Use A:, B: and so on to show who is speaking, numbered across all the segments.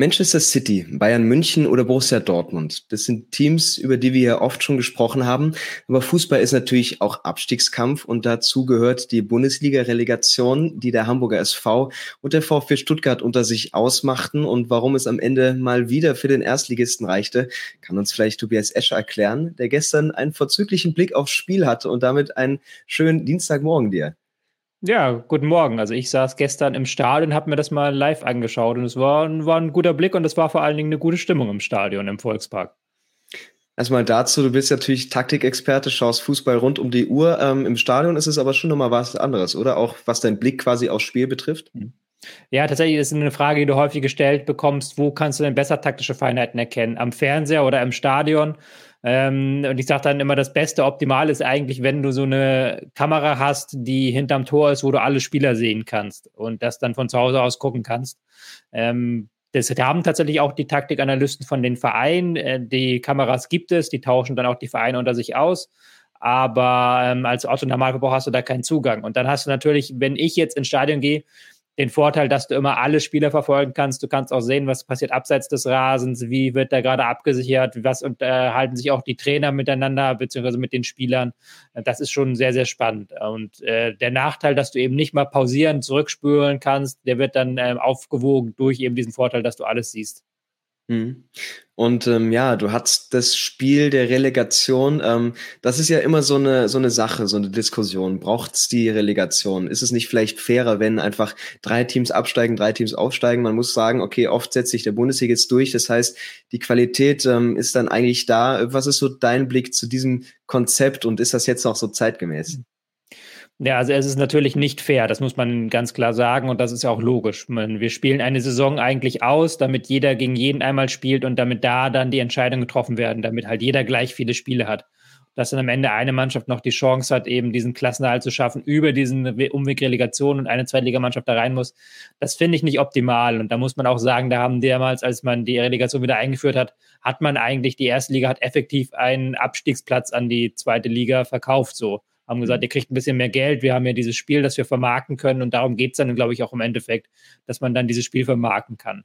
A: Manchester City, Bayern München oder Borussia Dortmund. Das sind Teams, über die wir ja oft schon gesprochen haben. Aber Fußball ist natürlich auch Abstiegskampf und dazu gehört die Bundesliga-Relegation, die der Hamburger SV und der VfB Stuttgart unter sich ausmachten. Und warum es am Ende mal wieder für den Erstligisten reichte, kann uns vielleicht Tobias Escher erklären, der gestern einen vorzüglichen Blick aufs Spiel hatte und damit einen schönen Dienstagmorgen dir.
B: Ja, guten Morgen. Also ich saß gestern im Stadion und habe mir das mal live angeschaut und es war, war ein guter Blick und es war vor allen Dingen eine gute Stimmung im Stadion, im Volkspark.
A: Erstmal dazu, du bist natürlich Taktikexperte, schaust Fußball rund um die Uhr. Ähm, Im Stadion ist es aber schon nochmal was anderes, oder? Auch was dein Blick quasi aufs Spiel betrifft. Mhm.
B: Ja, tatsächlich ist eine Frage, die du häufig gestellt bekommst. Wo kannst du denn besser taktische Feinheiten erkennen? Am Fernseher oder im Stadion? Ähm, und ich sage dann immer, das Beste Optimal ist eigentlich, wenn du so eine Kamera hast, die hinterm Tor ist, wo du alle Spieler sehen kannst und das dann von zu Hause aus gucken kannst. Ähm, das haben tatsächlich auch die Taktikanalysten von den Vereinen. Äh, die Kameras gibt es, die tauschen dann auch die Vereine unter sich aus. Aber ähm, als Otto Normalverbraucher hast du da keinen Zugang. Und dann hast du natürlich, wenn ich jetzt ins Stadion gehe, den Vorteil, dass du immer alle Spieler verfolgen kannst. Du kannst auch sehen, was passiert abseits des Rasens, wie wird da gerade abgesichert, was unterhalten sich auch die Trainer miteinander, beziehungsweise mit den Spielern. Das ist schon sehr, sehr spannend. Und äh, der Nachteil, dass du eben nicht mal pausieren, zurückspülen kannst, der wird dann äh, aufgewogen durch eben diesen Vorteil, dass du alles siehst.
A: Mhm. Und ähm, ja, du hast das Spiel der Relegation. Ähm, das ist ja immer so eine so eine Sache, so eine Diskussion. Braucht's die Relegation? Ist es nicht vielleicht fairer, wenn einfach drei Teams absteigen, drei Teams aufsteigen? Man muss sagen, okay, oft setzt sich der Bundesliga jetzt durch. Das heißt, die Qualität ähm, ist dann eigentlich da. Was ist so dein Blick zu diesem Konzept und ist das jetzt noch so zeitgemäß?
B: Ja, also es ist natürlich nicht fair, das muss man ganz klar sagen und das ist ja auch logisch. Man, wir spielen eine Saison eigentlich aus, damit jeder gegen jeden einmal spielt und damit da dann die Entscheidungen getroffen werden, damit halt jeder gleich viele Spiele hat. Dass dann am Ende eine Mannschaft noch die Chance hat, eben diesen Klassenerhalt zu schaffen über diesen Umweg Relegation und eine Zweitligamannschaft da rein muss, das finde ich nicht optimal. Und da muss man auch sagen, da haben damals, als man die Relegation wieder eingeführt hat, hat man eigentlich, die erste Liga hat effektiv einen Abstiegsplatz an die zweite Liga verkauft so haben gesagt, mhm. ihr kriegt ein bisschen mehr Geld, wir haben ja dieses Spiel, das wir vermarkten können und darum geht es dann, glaube ich, auch im Endeffekt, dass man dann dieses Spiel vermarkten kann.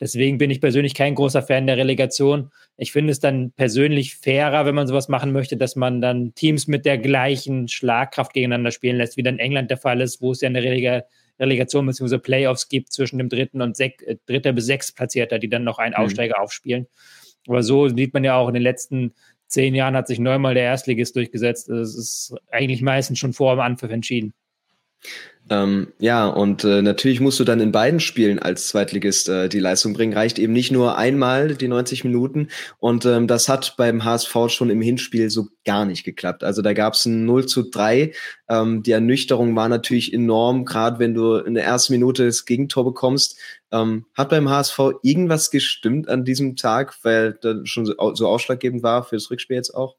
B: Deswegen bin ich persönlich kein großer Fan der Relegation. Ich finde es dann persönlich fairer, wenn man sowas machen möchte, dass man dann Teams mit der gleichen Schlagkraft gegeneinander spielen lässt, wie dann England der Fall ist, wo es ja eine Relega Relegation bzw. Playoffs gibt zwischen dem dritten und sech, äh, dritter bis sechs Platzierter, die dann noch einen mhm. Aufsteiger aufspielen. Aber so sieht man ja auch in den letzten zehn Jahren hat sich neunmal der Erstligist durchgesetzt. Es ist eigentlich meistens schon vor dem Anpfiff entschieden.
A: Ähm, ja, und äh, natürlich musst du dann in beiden Spielen als Zweitligist äh, die Leistung bringen. Reicht eben nicht nur einmal die 90 Minuten. Und ähm, das hat beim HSV schon im Hinspiel so gar nicht geklappt. Also da gab es ein 0 zu 3. Ähm, die Ernüchterung war natürlich enorm, gerade wenn du in der ersten Minute das Gegentor bekommst. Ähm, hat beim HSV irgendwas gestimmt an diesem Tag, weil das schon so, so ausschlaggebend war für das Rückspiel jetzt auch?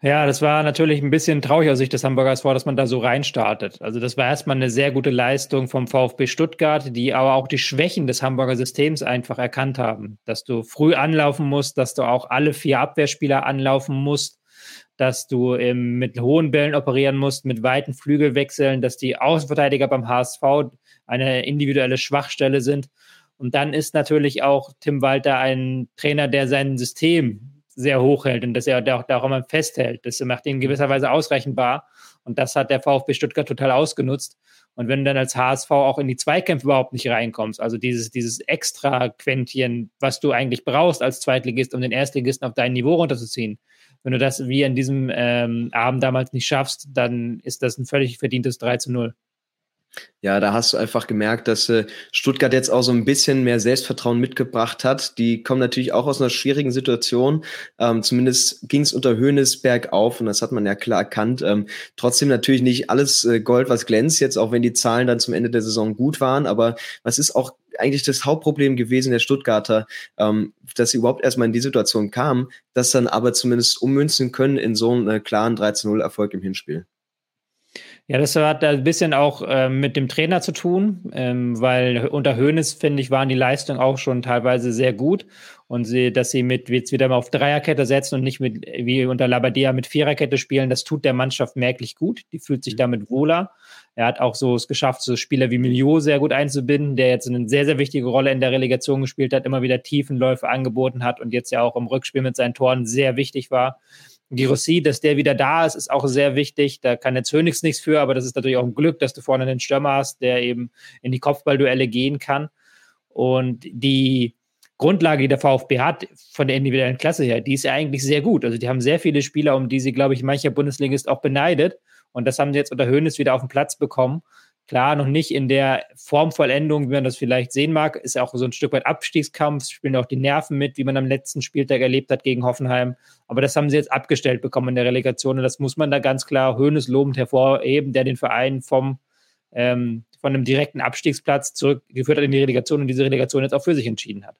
B: Ja, das war natürlich ein bisschen traurig aus Sicht des Hamburgers vor, dass man da so reinstartet. Also das war erstmal eine sehr gute Leistung vom VfB Stuttgart, die aber auch die Schwächen des Hamburger Systems einfach erkannt haben. Dass du früh anlaufen musst, dass du auch alle vier Abwehrspieler anlaufen musst, dass du ähm, mit hohen Bällen operieren musst, mit weiten Flügelwechseln, dass die Außenverteidiger beim HSV eine individuelle Schwachstelle sind. Und dann ist natürlich auch Tim Walter ein Trainer, der sein System sehr hoch hält und dass er auch daran festhält. Das macht ihn in gewisser Weise ausreichendbar. Und das hat der VfB Stuttgart total ausgenutzt. Und wenn du dann als HSV auch in die Zweikämpfe überhaupt nicht reinkommst, also dieses, dieses extra Quäntchen, was du eigentlich brauchst als Zweitligist, um den Erstligisten auf dein Niveau runterzuziehen, wenn du das wie an diesem ähm, Abend damals nicht schaffst, dann ist das ein völlig verdientes 3 zu 0.
A: Ja, da hast du einfach gemerkt, dass äh, Stuttgart jetzt auch so ein bisschen mehr Selbstvertrauen mitgebracht hat. Die kommen natürlich auch aus einer schwierigen Situation. Ähm, zumindest ging es unter Höhnes bergauf und das hat man ja klar erkannt. Ähm, trotzdem natürlich nicht alles äh, Gold, was glänzt jetzt, auch wenn die Zahlen dann zum Ende der Saison gut waren. Aber was ist auch eigentlich das Hauptproblem gewesen der Stuttgarter, ähm, dass sie überhaupt erstmal in die Situation kamen, das dann aber zumindest ummünzen können in so einen äh, klaren 13-0-Erfolg im Hinspiel.
B: Ja, das hat ein bisschen auch äh, mit dem Trainer zu tun, ähm, weil unter Hoeneß, finde ich, waren die Leistungen auch schon teilweise sehr gut. Und sie, dass sie mit jetzt wieder mal auf Dreierkette setzen und nicht mit wie unter Labadia mit Viererkette spielen, das tut der Mannschaft merklich gut. Die fühlt sich mhm. damit wohler. Er hat auch so es geschafft, so Spieler wie Milio sehr gut einzubinden, der jetzt eine sehr, sehr wichtige Rolle in der Relegation gespielt hat, immer wieder Tiefenläufe angeboten hat und jetzt ja auch im Rückspiel mit seinen Toren sehr wichtig war. Girossi, dass der wieder da ist, ist auch sehr wichtig. Da kann jetzt Hönigs nichts für, aber das ist natürlich auch ein Glück, dass du vorne einen Stürmer hast, der eben in die Kopfballduelle gehen kann. Und die Grundlage, die der VfB hat, von der individuellen Klasse her, die ist ja eigentlich sehr gut. Also die haben sehr viele Spieler, um die sie, glaube ich, mancher Bundesligist auch beneidet. Und das haben sie jetzt unter Hönes wieder auf den Platz bekommen. Klar, noch nicht in der Formvollendung, wie man das vielleicht sehen mag, ist auch so ein Stück weit Abstiegskampf, spielen auch die Nerven mit, wie man am letzten Spieltag erlebt hat gegen Hoffenheim. Aber das haben sie jetzt abgestellt bekommen in der Relegation und das muss man da ganz klar Hönes lobend hervorheben, der den Verein vom ähm, von einem direkten Abstiegsplatz zurückgeführt hat in die Relegation und diese Relegation jetzt auch für sich entschieden hat.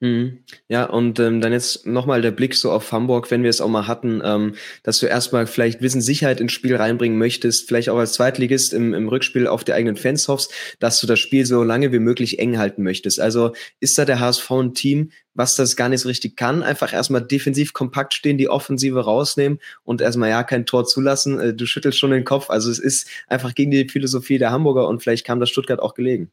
A: Mhm. Ja, und ähm, dann jetzt nochmal der Blick so auf Hamburg, wenn wir es auch mal hatten, ähm, dass du erstmal vielleicht Wissenssicherheit ins Spiel reinbringen möchtest, vielleicht auch als Zweitligist im, im Rückspiel auf die eigenen Fans hoffst, dass du das Spiel so lange wie möglich eng halten möchtest. Also ist da der HSV ein Team, was das gar nicht so richtig kann, einfach erstmal defensiv kompakt stehen, die Offensive rausnehmen und erstmal ja kein Tor zulassen. Äh, du schüttelst schon den Kopf. Also es ist einfach gegen die Philosophie der Hamburger und vielleicht kam das Stuttgart auch gelegen.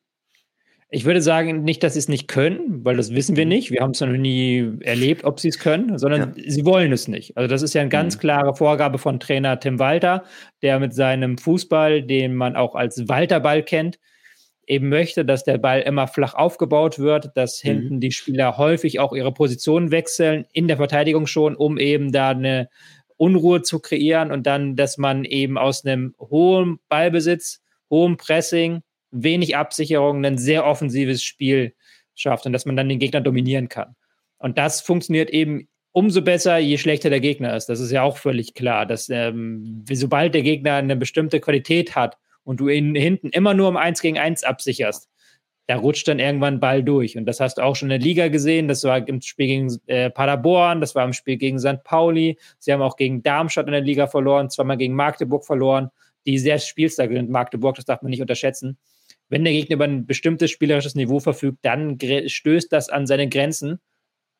B: Ich würde sagen, nicht, dass sie es nicht können, weil das wissen wir mhm. nicht. Wir haben es noch nie erlebt, ob sie es können, sondern ja. sie wollen es nicht. Also das ist ja eine ganz mhm. klare Vorgabe von Trainer Tim Walter, der mit seinem Fußball, den man auch als Walterball kennt, eben möchte, dass der Ball immer flach aufgebaut wird, dass mhm. hinten die Spieler häufig auch ihre Positionen wechseln, in der Verteidigung schon, um eben da eine Unruhe zu kreieren und dann, dass man eben aus einem hohen Ballbesitz, hohem Pressing, wenig Absicherung ein sehr offensives Spiel schafft und dass man dann den Gegner dominieren kann. Und das funktioniert eben umso besser, je schlechter der Gegner ist. Das ist ja auch völlig klar, dass ähm, sobald der Gegner eine bestimmte Qualität hat und du ihn hinten immer nur um eins gegen eins absicherst, da rutscht dann irgendwann Ball durch. Und das hast du auch schon in der Liga gesehen. Das war im Spiel gegen äh, Paderborn, das war im Spiel gegen St. Pauli. Sie haben auch gegen Darmstadt in der Liga verloren, zweimal gegen Magdeburg verloren, die sehr spielstark sind. Magdeburg, das darf man nicht unterschätzen wenn der Gegner über ein bestimmtes spielerisches Niveau verfügt, dann stößt das an seine Grenzen.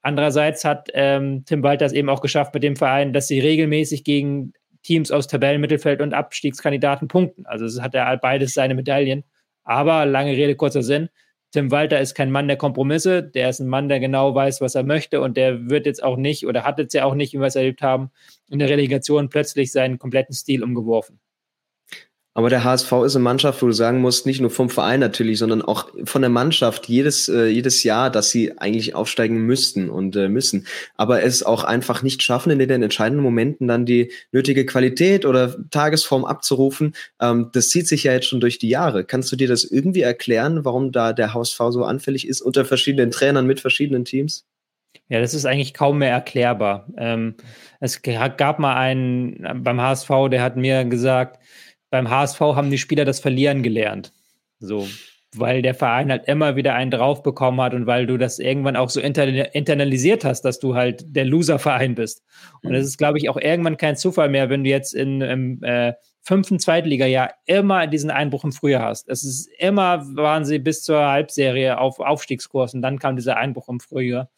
B: Andererseits hat ähm, Tim Walter es eben auch geschafft mit dem Verein, dass sie regelmäßig gegen Teams aus Tabellenmittelfeld und Abstiegskandidaten punkten. Also es hat er beides seine Medaillen. Aber lange Rede, kurzer Sinn. Tim Walter ist kein Mann der Kompromisse. Der ist ein Mann, der genau weiß, was er möchte. Und der wird jetzt auch nicht oder hat jetzt ja auch nicht, wie wir es erlebt haben, in der Relegation plötzlich seinen kompletten Stil umgeworfen.
A: Aber der HSV ist eine Mannschaft, wo du sagen musst, nicht nur vom Verein natürlich, sondern auch von der Mannschaft jedes, äh, jedes Jahr, dass sie eigentlich aufsteigen müssten und äh, müssen. Aber es auch einfach nicht schaffen, in den entscheidenden Momenten dann die nötige Qualität oder Tagesform abzurufen. Ähm, das zieht sich ja jetzt schon durch die Jahre. Kannst du dir das irgendwie erklären, warum da der HSV so anfällig ist unter verschiedenen Trainern mit verschiedenen Teams?
B: Ja, das ist eigentlich kaum mehr erklärbar. Ähm, es gab mal einen beim HSV, der hat mir gesagt, beim HSV haben die Spieler das Verlieren gelernt. So, weil der Verein halt immer wieder einen drauf bekommen hat und weil du das irgendwann auch so internalisiert hast, dass du halt der Loser-Verein bist. Und es ist, glaube ich, auch irgendwann kein Zufall mehr, wenn du jetzt in, im äh, fünften Zweitliga-Jahr immer diesen Einbruch im Frühjahr hast. Es ist immer, waren sie bis zur Halbserie auf Aufstiegskurs und dann kam dieser Einbruch im Frühjahr.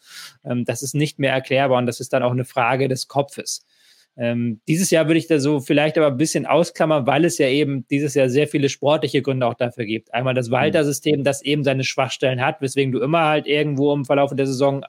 B: Ähm, das ist nicht mehr erklärbar und das ist dann auch eine Frage des Kopfes. Ähm, dieses Jahr würde ich da so vielleicht aber ein bisschen ausklammern, weil es ja eben dieses Jahr sehr viele sportliche Gründe auch dafür gibt. Einmal das mhm. Walter-System, das eben seine Schwachstellen hat, weswegen du immer halt irgendwo im Verlauf der Saison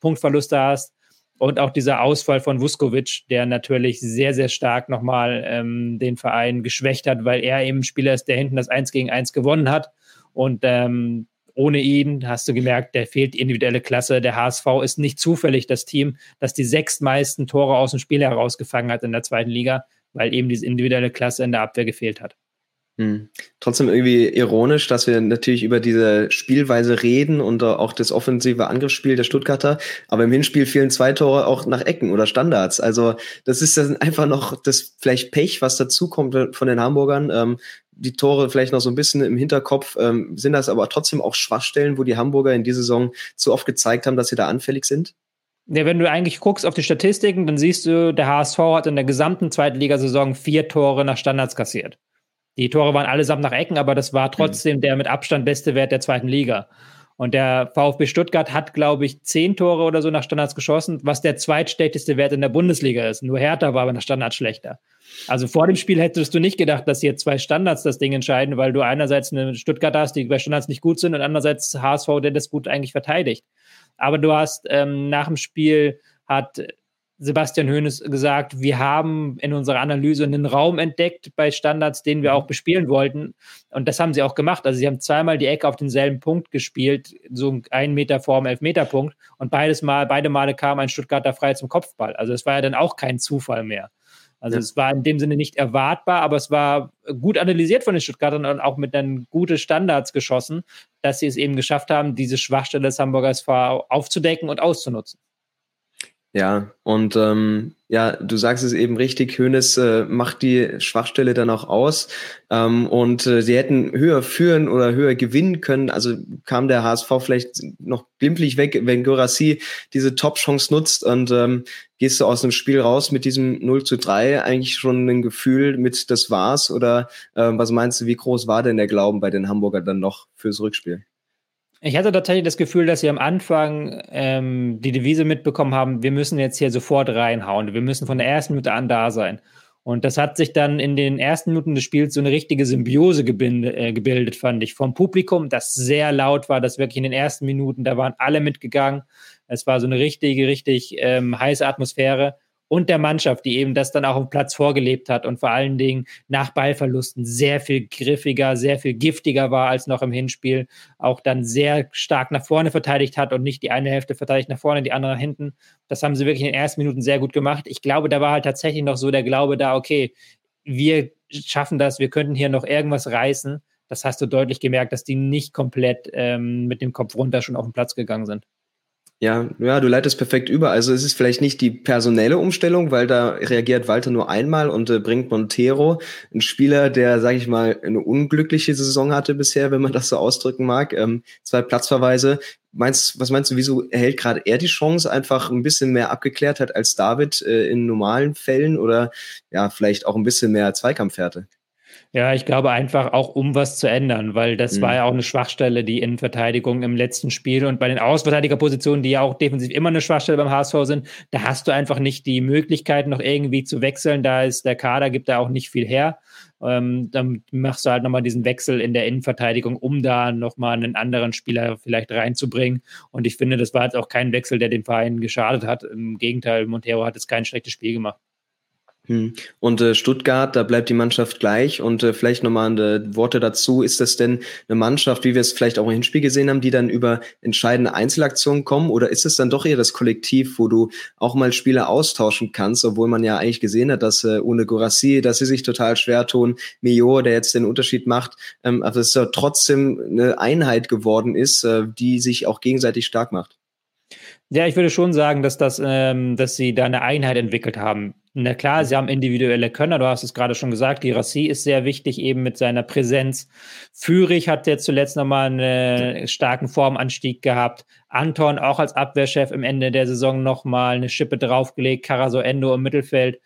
B: Punktverluste hast. Und auch dieser Ausfall von Vuskovic, der natürlich sehr, sehr stark nochmal ähm, den Verein geschwächt hat, weil er eben Spieler ist, der hinten das 1 gegen 1 gewonnen hat. Und ähm, ohne ihn hast du gemerkt, der fehlt die individuelle Klasse. Der HSV ist nicht zufällig das Team, das die sechstmeisten Tore aus dem Spiel herausgefangen hat in der zweiten Liga, weil eben diese individuelle Klasse in der Abwehr gefehlt hat.
A: Hm. Trotzdem irgendwie ironisch, dass wir natürlich über diese Spielweise reden und auch das offensive Angriffsspiel der Stuttgarter, aber im Hinspiel fehlen zwei Tore auch nach Ecken oder Standards. Also das ist dann einfach noch das vielleicht Pech, was dazukommt von den Hamburgern. Ähm, die Tore vielleicht noch so ein bisschen im Hinterkopf, ähm, sind das aber trotzdem auch Schwachstellen, wo die Hamburger in dieser Saison zu oft gezeigt haben, dass sie da anfällig sind?
B: Ja, wenn du eigentlich guckst auf die Statistiken, dann siehst du, der HSV hat in der gesamten zweiten Ligasaison vier Tore nach Standards kassiert. Die Tore waren allesamt nach Ecken, aber das war trotzdem mhm. der mit Abstand beste Wert der zweiten Liga. Und der VfB Stuttgart hat, glaube ich, zehn Tore oder so nach Standards geschossen, was der zweitschlechteste Wert in der Bundesliga ist. Nur Hertha war aber nach Standards schlechter. Also vor dem Spiel hättest du nicht gedacht, dass hier zwei Standards das Ding entscheiden, weil du einerseits eine Stuttgart hast, die bei Standards nicht gut sind und andererseits HSV, der das gut eigentlich verteidigt. Aber du hast ähm, nach dem Spiel hat Sebastian Hoeneß gesagt, wir haben in unserer Analyse einen Raum entdeckt bei Standards, den wir auch bespielen wollten. Und das haben sie auch gemacht. Also sie haben zweimal die Ecke auf denselben Punkt gespielt, so ein Meter vor dem Elfmeterpunkt. Und beides Mal, beide Male kam ein Stuttgarter frei zum Kopfball. Also es war ja dann auch kein Zufall mehr. Also ja. es war in dem Sinne nicht erwartbar, aber es war gut analysiert von den Stuttgartern und auch mit dann gute Standards geschossen, dass sie es eben geschafft haben, diese Schwachstelle des Hamburgers aufzudecken und auszunutzen.
A: Ja, und ähm, ja, du sagst es eben richtig, Hönes äh, macht die Schwachstelle dann auch aus. Ähm, und äh, sie hätten höher führen oder höher gewinnen können. Also kam der HSV vielleicht noch glimpflich weg, wenn Gorassi diese Top-Chance nutzt und ähm, gehst du aus dem Spiel raus mit diesem 0 zu 3 eigentlich schon ein Gefühl mit das war's? Oder äh, was meinst du, wie groß war denn der Glauben bei den Hamburger dann noch fürs Rückspiel?
B: Ich hatte tatsächlich das Gefühl, dass sie am Anfang ähm, die Devise mitbekommen haben, wir müssen jetzt hier sofort reinhauen. Wir müssen von der ersten Minute an da sein. Und das hat sich dann in den ersten Minuten des Spiels so eine richtige Symbiose gebildet, äh, gebildet, fand ich. Vom Publikum, das sehr laut war, das wirklich in den ersten Minuten, da waren alle mitgegangen. Es war so eine richtige, richtig ähm, heiße Atmosphäre und der Mannschaft, die eben das dann auch im Platz vorgelebt hat und vor allen Dingen nach Ballverlusten sehr viel griffiger, sehr viel giftiger war als noch im Hinspiel, auch dann sehr stark nach vorne verteidigt hat und nicht die eine Hälfte verteidigt nach vorne, die andere nach hinten. Das haben sie wirklich in den ersten Minuten sehr gut gemacht. Ich glaube, da war halt tatsächlich noch so der Glaube da, okay, wir schaffen das, wir könnten hier noch irgendwas reißen. Das hast du deutlich gemerkt, dass die nicht komplett ähm, mit dem Kopf runter schon auf den Platz gegangen sind.
A: Ja, ja, du leitest perfekt über. Also es ist vielleicht nicht die personelle Umstellung, weil da reagiert Walter nur einmal und äh, bringt Montero, ein Spieler, der, sage ich mal, eine unglückliche Saison hatte bisher, wenn man das so ausdrücken mag. Ähm, zwei Platzverweise. Meinst, was meinst du, wieso erhält gerade er die Chance, einfach ein bisschen mehr abgeklärt hat als David äh, in normalen Fällen oder ja, vielleicht auch ein bisschen mehr Zweikampfhärte?
B: Ja, ich glaube einfach auch, um was zu ändern, weil das mhm. war ja auch eine Schwachstelle, die Innenverteidigung im letzten Spiel und bei den Außenverteidigerpositionen, die ja auch defensiv immer eine Schwachstelle beim HSV sind, da hast du einfach nicht die Möglichkeit, noch irgendwie zu wechseln. Da ist der Kader, gibt da auch nicht viel her. Ähm, dann machst du halt nochmal diesen Wechsel in der Innenverteidigung, um da nochmal einen anderen Spieler vielleicht reinzubringen. Und ich finde, das war jetzt auch kein Wechsel, der dem Verein geschadet hat. Im Gegenteil, Montero hat jetzt kein schlechtes Spiel gemacht.
A: Hm. Und äh, Stuttgart, da bleibt die Mannschaft gleich. Und äh, vielleicht nochmal äh, Worte dazu. Ist das denn eine Mannschaft, wie wir es vielleicht auch im Hinspiel gesehen haben, die dann über entscheidende Einzelaktionen kommen? Oder ist es dann doch eher das Kollektiv, wo du auch mal Spieler austauschen kannst, obwohl man ja eigentlich gesehen hat, dass äh, ohne Gorassi, dass sie sich total schwer tun, Mio, der jetzt den Unterschied macht, ähm, aber es ja trotzdem eine Einheit geworden ist, äh, die sich auch gegenseitig stark macht.
B: Ja, ich würde schon sagen, dass das, ähm, dass sie da eine Einheit entwickelt haben. Na klar, sie haben individuelle Könner, du hast es gerade schon gesagt, die Rassi ist sehr wichtig, eben mit seiner Präsenz. Führig hat jetzt zuletzt nochmal einen starken Formanstieg gehabt. Anton auch als Abwehrchef im Ende der Saison nochmal eine Schippe draufgelegt, Caraso Endo im Mittelfeld.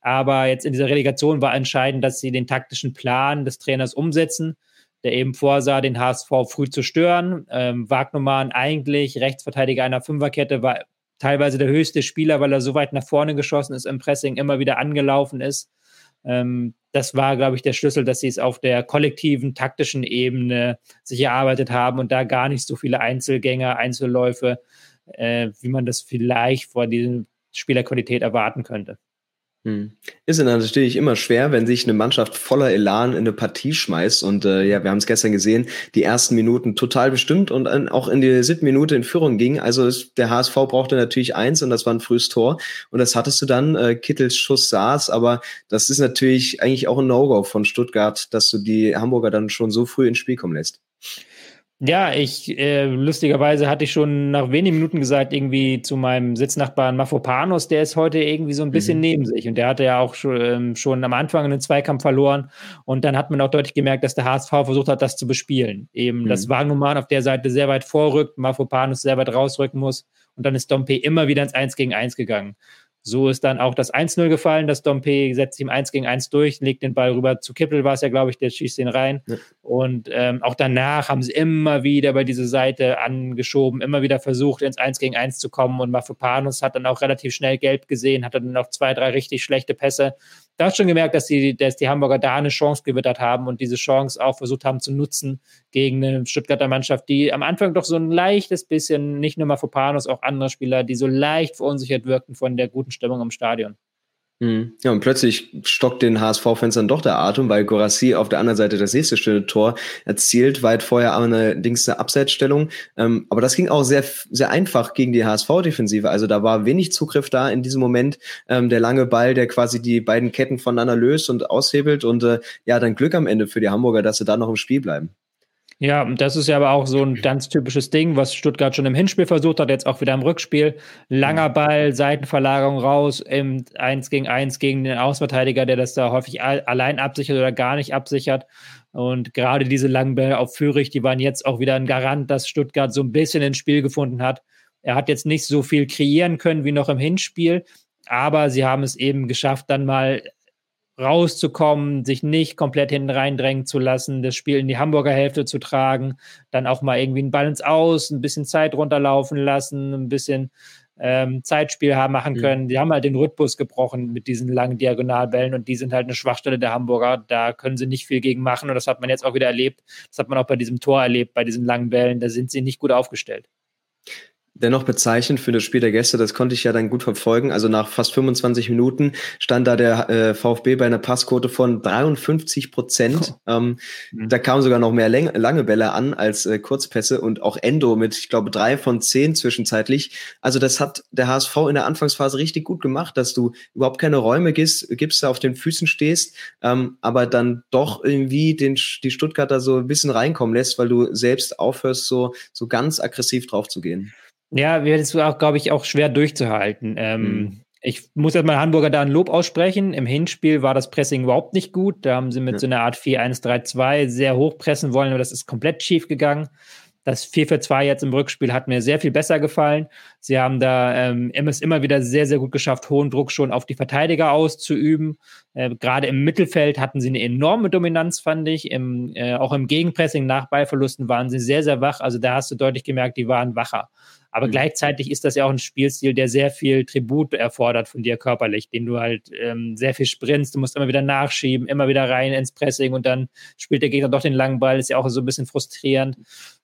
B: Aber jetzt in dieser Relegation war entscheidend, dass sie den taktischen Plan des Trainers umsetzen der eben vorsah, den HSV früh zu stören. Ähm, Wagnumann eigentlich Rechtsverteidiger einer Fünferkette, war teilweise der höchste Spieler, weil er so weit nach vorne geschossen ist, im Pressing immer wieder angelaufen ist. Ähm, das war, glaube ich, der Schlüssel, dass sie es auf der kollektiven, taktischen Ebene sich erarbeitet haben und da gar nicht so viele Einzelgänger, Einzelläufe, äh, wie man das vielleicht vor dieser Spielerqualität erwarten könnte.
A: Hm. Ist natürlich immer schwer, wenn sich eine Mannschaft voller Elan in eine Partie schmeißt. Und äh, ja, wir haben es gestern gesehen, die ersten Minuten total bestimmt und äh, auch in die siebten Minute in Führung ging. Also es, der HSV brauchte natürlich eins und das war ein frühes Tor. Und das hattest du dann, äh, Kittels Schuss saß, aber das ist natürlich eigentlich auch ein No-Go von Stuttgart, dass du die Hamburger dann schon so früh ins Spiel kommen lässt.
B: Ja, ich, äh, lustigerweise hatte ich schon nach wenigen Minuten gesagt, irgendwie zu meinem Sitznachbarn Mafopanos, der ist heute irgendwie so ein bisschen mhm. neben sich. Und der hatte ja auch schon, ähm, schon am Anfang einen Zweikampf verloren. Und dann hat man auch deutlich gemerkt, dass der HSV versucht hat, das zu bespielen. Eben, mhm. dass Wagnumann auf der Seite sehr weit vorrückt, Mafopanos sehr weit rausrücken muss. Und dann ist Dompe immer wieder ins 1 gegen 1 gegangen. So ist dann auch das 1-0 gefallen. Das Dompe setzt ihm 1 gegen 1 durch, legt den Ball rüber zu Kippel, war es ja, glaube ich, der schießt den rein. Ja. Und ähm, auch danach haben sie immer wieder bei diese Seite angeschoben, immer wieder versucht, ins 1 gegen 1 zu kommen. Und Mafopanus hat dann auch relativ schnell gelb gesehen, hat dann noch zwei, drei richtig schlechte Pässe. Da hast schon gemerkt, dass die, dass die Hamburger da eine Chance gewittert haben und diese Chance auch versucht haben zu nutzen gegen eine Stuttgarter Mannschaft, die am Anfang doch so ein leichtes bisschen, nicht nur mal Fopanos, auch andere Spieler, die so leicht verunsichert wirkten von der guten Stimmung im Stadion.
A: Mhm. Ja, und plötzlich stockt den HSV-Fans dann doch der Atem, weil Gorassi auf der anderen Seite das nächste schöne Tor erzielt, weit vorher allerdings eine Abseitsstellung. Ähm, aber das ging auch sehr, sehr einfach gegen die HSV-Defensive. Also da war wenig Zugriff da in diesem Moment. Ähm, der lange Ball, der quasi die beiden Ketten voneinander löst und aushebelt und äh, ja, dann Glück am Ende für die Hamburger, dass sie da noch im Spiel bleiben.
B: Ja, das ist ja aber auch so ein ganz typisches Ding, was Stuttgart schon im Hinspiel versucht hat, jetzt auch wieder im Rückspiel. Langer. Ball, Seitenverlagerung raus, im 1 gegen 1 gegen den Außenverteidiger, der das da häufig allein absichert oder gar nicht absichert. Und gerade diese langen Bälle auf Fürich, die waren jetzt auch wieder ein Garant, dass Stuttgart so ein bisschen ins Spiel gefunden hat. Er hat jetzt nicht so viel kreieren können wie noch im Hinspiel, aber sie haben es eben geschafft, dann mal rauszukommen, sich nicht komplett hinten reindrängen zu lassen, das Spiel in die Hamburger Hälfte zu tragen, dann auch mal irgendwie einen Balance Aus, ein bisschen Zeit runterlaufen lassen, ein bisschen ähm, Zeitspiel haben, machen mhm. können. Die haben halt den Rhythmus gebrochen mit diesen langen Diagonalbällen und die sind halt eine Schwachstelle der Hamburger. Da können sie nicht viel gegen machen und das hat man jetzt auch wieder erlebt. Das hat man auch bei diesem Tor erlebt, bei diesen langen Bällen. Da sind sie nicht gut aufgestellt
A: dennoch bezeichnend für das Spiel der Gäste, das konnte ich ja dann gut verfolgen. Also nach fast 25 Minuten stand da der äh, VfB bei einer Passquote von 53 Prozent. Oh. Ähm, mhm. Da kamen sogar noch mehr Läng lange Bälle an als äh, Kurzpässe und auch Endo mit, ich glaube, drei von zehn zwischenzeitlich. Also das hat der HSV in der Anfangsphase richtig gut gemacht, dass du überhaupt keine Räume gibst, gibst auf den Füßen stehst, ähm, aber dann doch irgendwie den, die Stuttgarter so ein bisschen reinkommen lässt, weil du selbst aufhörst, so, so ganz aggressiv drauf zu gehen.
B: Ja, wäre es auch, glaube ich, auch schwer durchzuhalten. Ähm, mhm. Ich muss jetzt mal Hamburger da ein Lob aussprechen. Im Hinspiel war das Pressing überhaupt nicht gut. Da haben sie mit ja. so einer Art 4-1-3-2 sehr hoch pressen wollen, aber das ist komplett schief gegangen. Das 4 für 2 jetzt im Rückspiel hat mir sehr viel besser gefallen. Sie haben da ähm, es immer wieder sehr, sehr gut geschafft, hohen Druck schon auf die Verteidiger auszuüben. Äh, Gerade im Mittelfeld hatten sie eine enorme Dominanz, fand ich. Im, äh, auch im Gegenpressing nach Ballverlusten waren sie sehr, sehr wach. Also da hast du deutlich gemerkt, die waren wacher. Aber mhm. gleichzeitig ist das ja auch ein Spielstil, der sehr viel Tribut erfordert von dir körperlich, den du halt ähm, sehr viel sprintst, du musst immer wieder nachschieben, immer wieder rein ins Pressing und dann spielt der Gegner doch den langen Ball, ist ja auch so ein bisschen frustrierend.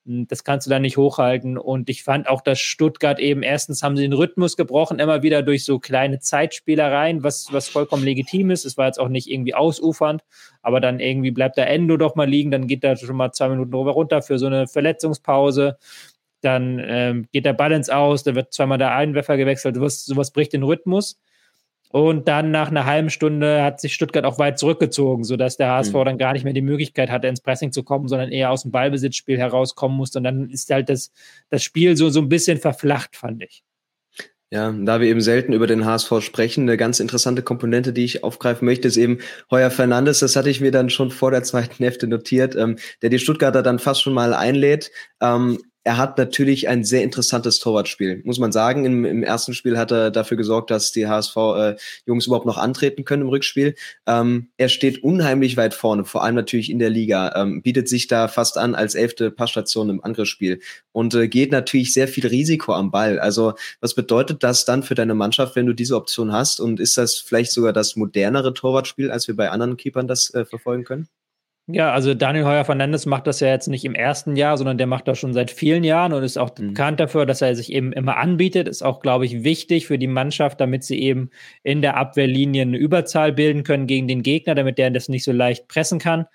B: Hm, das kannst du dann nicht hochhalten. Und ich fand auch, dass Stuttgart eben, erstens haben sie den Rhythmus gebrochen, immer wieder durch so kleine Zeitspielereien, was, was vollkommen legitim ist. Es war jetzt auch nicht irgendwie ausufernd, aber dann irgendwie bleibt der Endo doch mal liegen, dann geht da schon mal zwei Minuten drüber runter für so eine Verletzungspause dann ähm, geht der Balance aus, da wird zweimal der Einwerfer gewechselt, sowas, sowas bricht den Rhythmus. Und dann nach einer halben Stunde hat sich Stuttgart auch weit zurückgezogen, sodass der HSV mhm. dann gar nicht mehr die Möglichkeit hatte, ins Pressing zu kommen, sondern eher aus dem Ballbesitzspiel herauskommen musste. Und dann ist halt das, das Spiel so, so ein bisschen verflacht, fand ich.
A: Ja, da wir eben selten über den HSV sprechen, eine ganz interessante Komponente, die ich aufgreifen möchte, ist eben Heuer Fernandes. Das hatte ich mir dann schon vor der zweiten Hälfte notiert, ähm, der die Stuttgarter dann fast schon mal einlädt. Ähm, er hat natürlich ein sehr interessantes Torwartspiel, muss man sagen. Im, im ersten Spiel hat er dafür gesorgt, dass die HSV-Jungs äh, überhaupt noch antreten können im Rückspiel. Ähm, er steht unheimlich weit vorne, vor allem natürlich in der Liga, ähm, bietet sich da fast an als elfte Passstation im Angriffsspiel und äh, geht natürlich sehr viel Risiko am Ball. Also was bedeutet das dann für deine Mannschaft, wenn du diese Option hast? Und ist das vielleicht sogar das modernere Torwartspiel, als wir bei anderen Keepern das äh, verfolgen können?
B: Ja, also Daniel Heuer Fernandes macht das ja jetzt nicht im ersten Jahr, sondern der macht das schon seit vielen Jahren und ist auch mhm. bekannt dafür, dass er sich eben immer anbietet. Ist auch, glaube ich, wichtig für die Mannschaft, damit sie eben in der Abwehrlinie eine Überzahl bilden können gegen den Gegner, damit der das nicht so leicht pressen kann.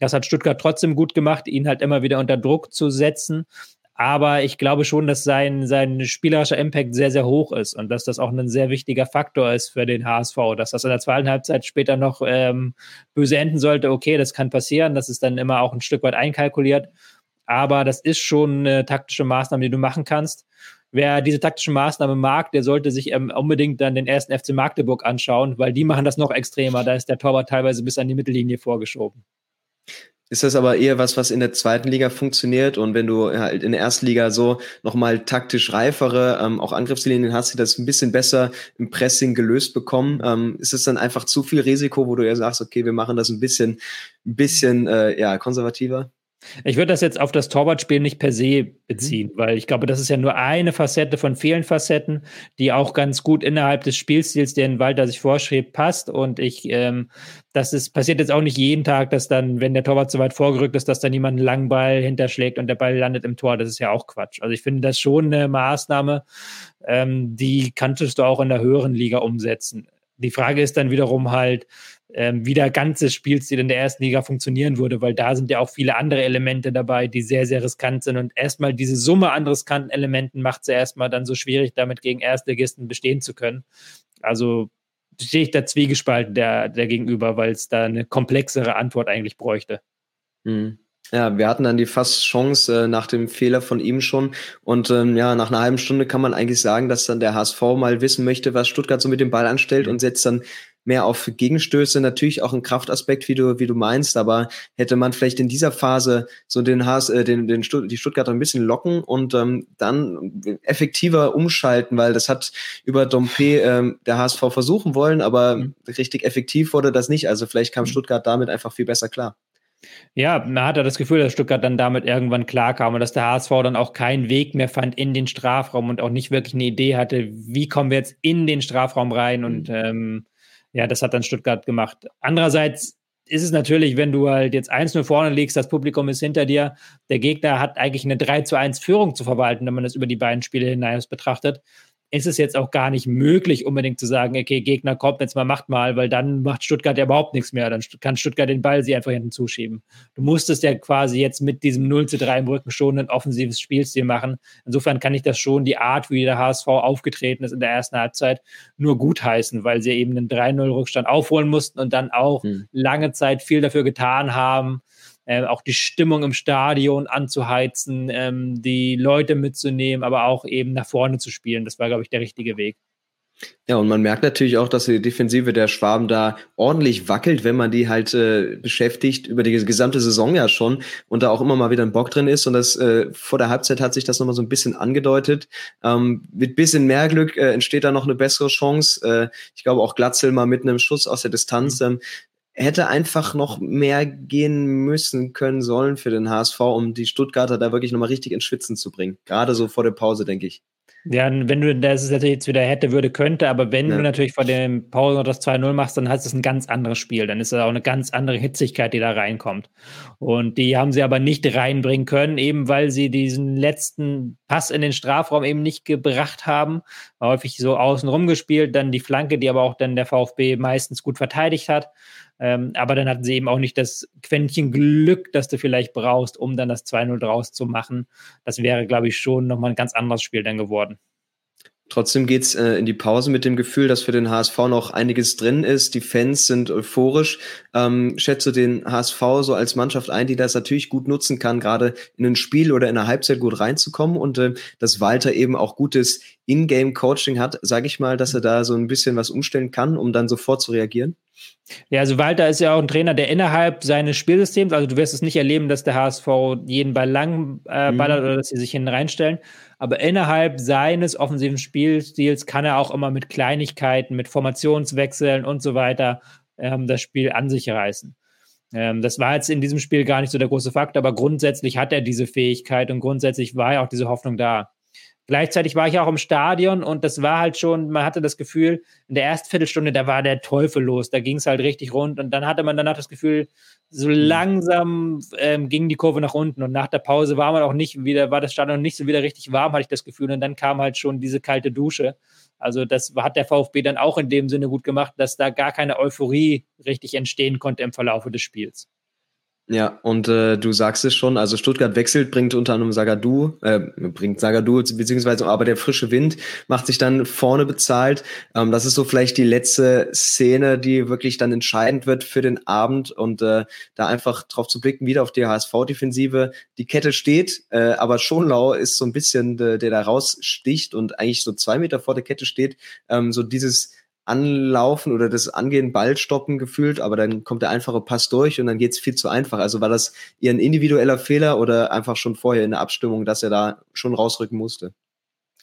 B: Das hat Stuttgart trotzdem gut gemacht, ihn halt immer wieder unter Druck zu setzen. Aber ich glaube schon, dass sein, sein spielerischer Impact sehr, sehr hoch ist und dass das auch ein sehr wichtiger Faktor ist für den HSV. Dass das in der zweiten Halbzeit später noch ähm, böse enden sollte, okay, das kann passieren. Das ist dann immer auch ein Stück weit einkalkuliert. Aber das ist schon eine taktische Maßnahme, die du machen kannst. Wer diese taktische Maßnahme mag, der sollte sich ähm, unbedingt dann den ersten FC Magdeburg anschauen, weil die machen das noch extremer. Da ist der Torwart teilweise bis an die Mittellinie vorgeschoben
A: ist das aber eher was, was in der zweiten Liga funktioniert und wenn du halt in der ersten Liga so nochmal taktisch reifere, ähm, auch Angriffslinien hast, die das ein bisschen besser im Pressing gelöst bekommen, ähm, ist es dann einfach zu viel Risiko, wo du ja sagst, okay, wir machen das ein bisschen, ein bisschen äh, ja, konservativer?
B: Ich würde das jetzt auf das Torwartspiel nicht per se beziehen, mhm. weil ich glaube, das ist ja nur eine Facette von vielen Facetten, die auch ganz gut innerhalb des Spielstils, den Walter sich vorschreibt, passt. Und ich, ähm, das ist, passiert jetzt auch nicht jeden Tag, dass dann, wenn der Torwart so weit vorgerückt ist, dass dann jemand einen langen Ball hinterschlägt und der Ball landet im Tor. Das ist ja auch Quatsch. Also ich finde das schon eine Maßnahme, ähm, die kanntest du auch in der höheren Liga umsetzen. Die Frage ist dann wiederum halt, ähm, wie der ganze Spielstil in der ersten Liga funktionieren würde, weil da sind ja auch viele andere Elemente dabei, die sehr, sehr riskant sind. Und erstmal diese Summe an riskanten Elementen macht es ja erstmal dann so schwierig, damit gegen Erstligisten bestehen zu können. Also stehe ich da zwiegespalten der, der gegenüber, weil es da eine komplexere Antwort eigentlich bräuchte.
A: Mhm. Ja, wir hatten dann die fast Chance äh, nach dem Fehler von ihm schon. Und ähm, ja, nach einer halben Stunde kann man eigentlich sagen, dass dann der HSV mal wissen möchte, was Stuttgart so mit dem Ball anstellt und setzt dann mehr auf Gegenstöße. Natürlich auch ein Kraftaspekt, wie du, wie du meinst, aber hätte man vielleicht in dieser Phase so den HS, äh, den, den Stutt die Stuttgarter ein bisschen locken und ähm, dann effektiver umschalten, weil das hat über Dompe ähm, der HSV versuchen wollen, aber mhm. richtig effektiv wurde das nicht. Also vielleicht kam mhm. Stuttgart damit einfach viel besser klar.
B: Ja, man hatte das Gefühl, dass Stuttgart dann damit irgendwann klarkam und dass der HSV dann auch keinen Weg mehr fand in den Strafraum und auch nicht wirklich eine Idee hatte, wie kommen wir jetzt in den Strafraum rein und mhm. ähm, ja, das hat dann Stuttgart gemacht. Andererseits ist es natürlich, wenn du halt jetzt 1-0 vorne liegst, das Publikum ist hinter dir, der Gegner hat eigentlich eine 3 zu 1 Führung zu verwalten, wenn man das über die beiden Spiele hinaus betrachtet ist es jetzt auch gar nicht möglich, unbedingt zu sagen, okay, Gegner kommt jetzt mal, macht mal, weil dann macht Stuttgart ja überhaupt nichts mehr. Dann kann Stuttgart den Ball sie einfach hinten zuschieben. Du musstest ja quasi jetzt mit diesem 0 zu 3 im Rücken schon ein offensives Spielstil machen. Insofern kann ich das schon die Art, wie der HSV aufgetreten ist in der ersten Halbzeit, nur gutheißen, weil sie eben einen 3-0-Rückstand aufholen mussten und dann auch hm. lange Zeit viel dafür getan haben, äh, auch die Stimmung im Stadion anzuheizen, ähm, die Leute mitzunehmen, aber auch eben nach vorne zu spielen. Das war, glaube ich, der richtige Weg.
A: Ja, und man merkt natürlich auch, dass die Defensive der Schwaben da ordentlich wackelt, wenn man die halt äh, beschäftigt, über die gesamte Saison ja schon und da auch immer mal wieder ein Bock drin ist. Und das äh, vor der Halbzeit hat sich das nochmal so ein bisschen angedeutet. Ähm, mit bisschen mehr Glück äh, entsteht da noch eine bessere Chance. Äh, ich glaube auch Glatzel mal mit einem Schuss aus der Distanz. Mhm. Ähm, hätte einfach noch mehr gehen müssen können sollen für den HSV, um die Stuttgarter da wirklich nochmal richtig ins Schwitzen zu bringen. Gerade so vor der Pause, denke ich.
B: Ja, wenn du das jetzt wieder hätte, würde, könnte, aber wenn ja. du natürlich vor dem Pause noch das 2-0 machst, dann heißt es ein ganz anderes Spiel. Dann ist es auch eine ganz andere Hitzigkeit, die da reinkommt. Und die haben sie aber nicht reinbringen können, eben weil sie diesen letzten Pass in den Strafraum eben nicht gebracht haben. Häufig so außen rum gespielt, dann die Flanke, die aber auch dann der VfB meistens gut verteidigt hat. Ähm, aber dann hatten sie eben auch nicht das Quäntchen Glück, das du vielleicht brauchst, um dann das 2-0 draus zu machen. Das wäre, glaube ich, schon nochmal ein ganz anderes Spiel dann geworden.
A: Trotzdem geht's äh, in die Pause mit dem Gefühl, dass für den HSV noch einiges drin ist. Die Fans sind euphorisch. Ähm, schätze den HSV so als Mannschaft ein, die das natürlich gut nutzen kann, gerade in ein Spiel oder in eine Halbzeit gut reinzukommen und äh, dass Walter eben auch gutes In-Game-Coaching hat, sage ich mal, dass er da so ein bisschen was umstellen kann, um dann sofort zu reagieren.
B: Ja, also Walter ist ja auch ein Trainer, der innerhalb seines Spielsystems, also du wirst es nicht erleben, dass der HSV jeden Ball lang äh, ballert mhm. oder dass sie sich hinten reinstellen, aber innerhalb seines offensiven Spielstils kann er auch immer mit Kleinigkeiten, mit Formationswechseln und so weiter ähm, das Spiel an sich reißen. Ähm, das war jetzt in diesem Spiel gar nicht so der große Fakt, aber grundsätzlich hat er diese Fähigkeit und grundsätzlich war ja auch diese Hoffnung da. Gleichzeitig war ich auch im Stadion und das war halt schon, man hatte das Gefühl, in der ersten Viertelstunde, da war der Teufel los, da ging es halt richtig rund und dann hatte man danach das Gefühl, so mhm. langsam ähm, ging die Kurve nach unten und nach der Pause war man auch nicht wieder, war das Stadion nicht so wieder richtig warm, hatte ich das Gefühl und dann kam halt schon diese kalte Dusche. Also das hat der VfB dann auch in dem Sinne gut gemacht, dass da gar keine Euphorie richtig entstehen konnte im Verlauf des Spiels.
A: Ja, und äh, du sagst es schon, also Stuttgart wechselt, bringt unter anderem Sagadu, äh, bringt Sagadu, beziehungsweise aber der frische Wind macht sich dann vorne bezahlt. Ähm, das ist so vielleicht die letzte Szene, die wirklich dann entscheidend wird für den Abend und äh, da einfach drauf zu blicken, wieder auf die HSV-Defensive. Die Kette steht, äh, aber Schonlau ist so ein bisschen der, der da raussticht und eigentlich so zwei Meter vor der Kette steht. Ähm, so dieses Anlaufen oder das Angehen, Ball stoppen gefühlt, aber dann kommt der einfache Pass durch und dann geht's viel zu einfach. Also war das eher ein individueller Fehler oder einfach schon vorher in der Abstimmung, dass er da schon rausrücken musste?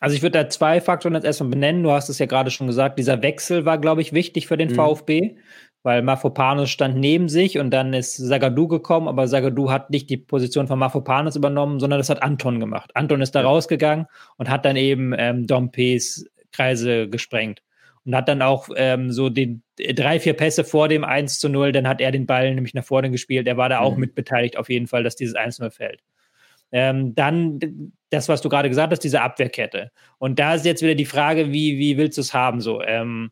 B: Also ich würde da zwei Faktoren jetzt erstmal benennen. Du hast es ja gerade schon gesagt, dieser Wechsel war, glaube ich, wichtig für den mhm. VfB, weil Mafopanos stand neben sich und dann ist Sagadu gekommen, aber Sagadu hat nicht die Position von Mafopanos übernommen, sondern das hat Anton gemacht. Anton ist da ja. rausgegangen und hat dann eben ähm, Dompe's Kreise gesprengt und hat dann auch ähm, so die drei, vier Pässe vor dem 1 zu 0, dann hat er den Ball nämlich nach vorne gespielt. Er war da auch mhm. mitbeteiligt auf jeden Fall, dass dieses 1 0 fällt. Ähm, dann das, was du gerade gesagt hast, diese Abwehrkette. Und da ist jetzt wieder die Frage, wie, wie willst du es haben? So, ähm,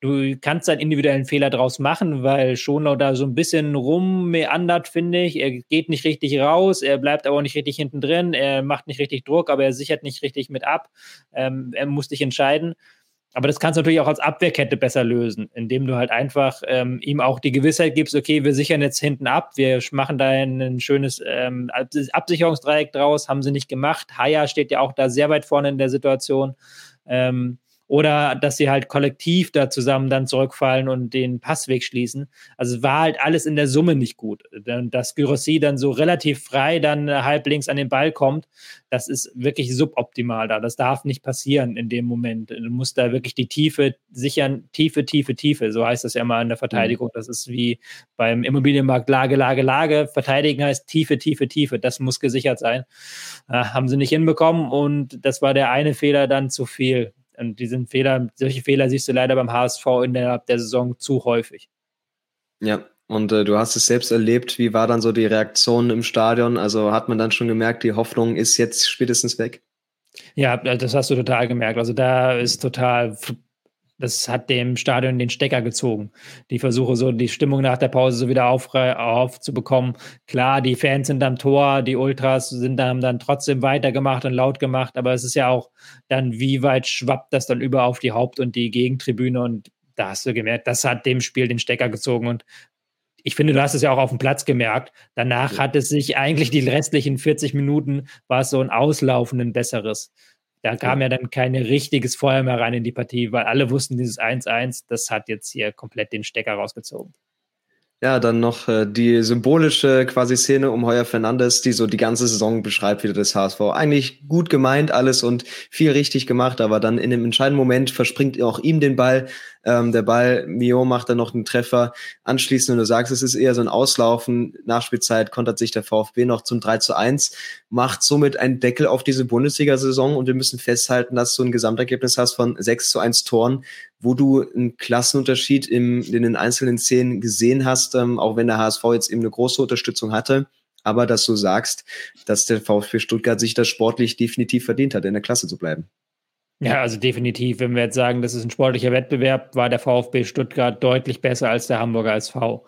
B: du kannst einen individuellen Fehler draus machen, weil Schonlau da so ein bisschen rummeandert, finde ich. Er geht nicht richtig raus, er bleibt aber auch nicht richtig hinten drin, er macht nicht richtig Druck, aber er sichert nicht richtig mit ab. Ähm, er muss sich entscheiden. Aber das kannst du natürlich auch als Abwehrkette besser lösen, indem du halt einfach ähm, ihm auch die Gewissheit gibst, okay, wir sichern jetzt hinten ab, wir machen da ein schönes ähm, Absicherungsdreieck draus, haben sie nicht gemacht. Haya steht ja auch da sehr weit vorne in der Situation. Ähm, oder dass sie halt kollektiv da zusammen dann zurückfallen und den Passweg schließen. Also es war halt alles in der Summe nicht gut. Dass Gyrossi dann so relativ frei dann halb links an den Ball kommt, das ist wirklich suboptimal da. Das darf nicht passieren in dem Moment. Du musst da wirklich die Tiefe sichern, Tiefe, Tiefe, Tiefe. So heißt das ja mal in der Verteidigung. Das ist wie beim Immobilienmarkt Lage, Lage, Lage. Verteidigen heißt Tiefe, Tiefe, Tiefe. Das muss gesichert sein. Äh, haben sie nicht hinbekommen und das war der eine Fehler dann zu viel. Und diesen Fehler, solche Fehler siehst du leider beim HSV innerhalb der Saison zu häufig.
A: Ja, und äh, du hast es selbst erlebt. Wie war dann so die Reaktion im Stadion? Also hat man dann schon gemerkt, die Hoffnung ist jetzt spätestens weg?
B: Ja, das hast du total gemerkt. Also da ist total das hat dem Stadion den Stecker gezogen. Die Versuche, so die Stimmung nach der Pause so wieder auf, aufzubekommen. Klar, die Fans sind am Tor, die Ultras sind dann, dann trotzdem weitergemacht und laut gemacht, aber es ist ja auch dann, wie weit schwappt das dann über auf die Haupt- und die Gegentribüne und da hast du gemerkt, das hat dem Spiel den Stecker gezogen und ich finde, du hast es ja auch auf dem Platz gemerkt. Danach ja. hat es sich eigentlich die restlichen 40 Minuten war es so ein Auslaufen, ein besseres. Da kam ja dann kein richtiges Feuer mehr rein in die Partie, weil alle wussten, dieses 1-1, das hat jetzt hier komplett den Stecker rausgezogen.
A: Ja, dann noch äh, die symbolische quasi Szene um Heuer Fernandes, die so die ganze Saison beschreibt wieder das HSV. Eigentlich gut gemeint alles und viel richtig gemacht, aber dann in dem entscheidenden Moment verspringt auch ihm den Ball. Ähm, der Ball, Mio macht dann noch einen Treffer. Anschließend, und du sagst, es ist eher so ein Auslaufen. Nachspielzeit kontert sich der VfB noch zum 3 zu 1, macht somit einen Deckel auf diese Bundesliga-Saison und wir müssen festhalten, dass du ein Gesamtergebnis hast von 6 zu 1 Toren wo du einen Klassenunterschied im, in den einzelnen Szenen gesehen hast, ähm, auch wenn der HSV jetzt eben eine große Unterstützung hatte, aber dass du sagst, dass der VfB Stuttgart sich das sportlich definitiv verdient hat, in der Klasse zu bleiben.
B: Ja, also definitiv. Wenn wir jetzt sagen, das ist ein sportlicher Wettbewerb, war der VfB Stuttgart deutlich besser als der Hamburger SV.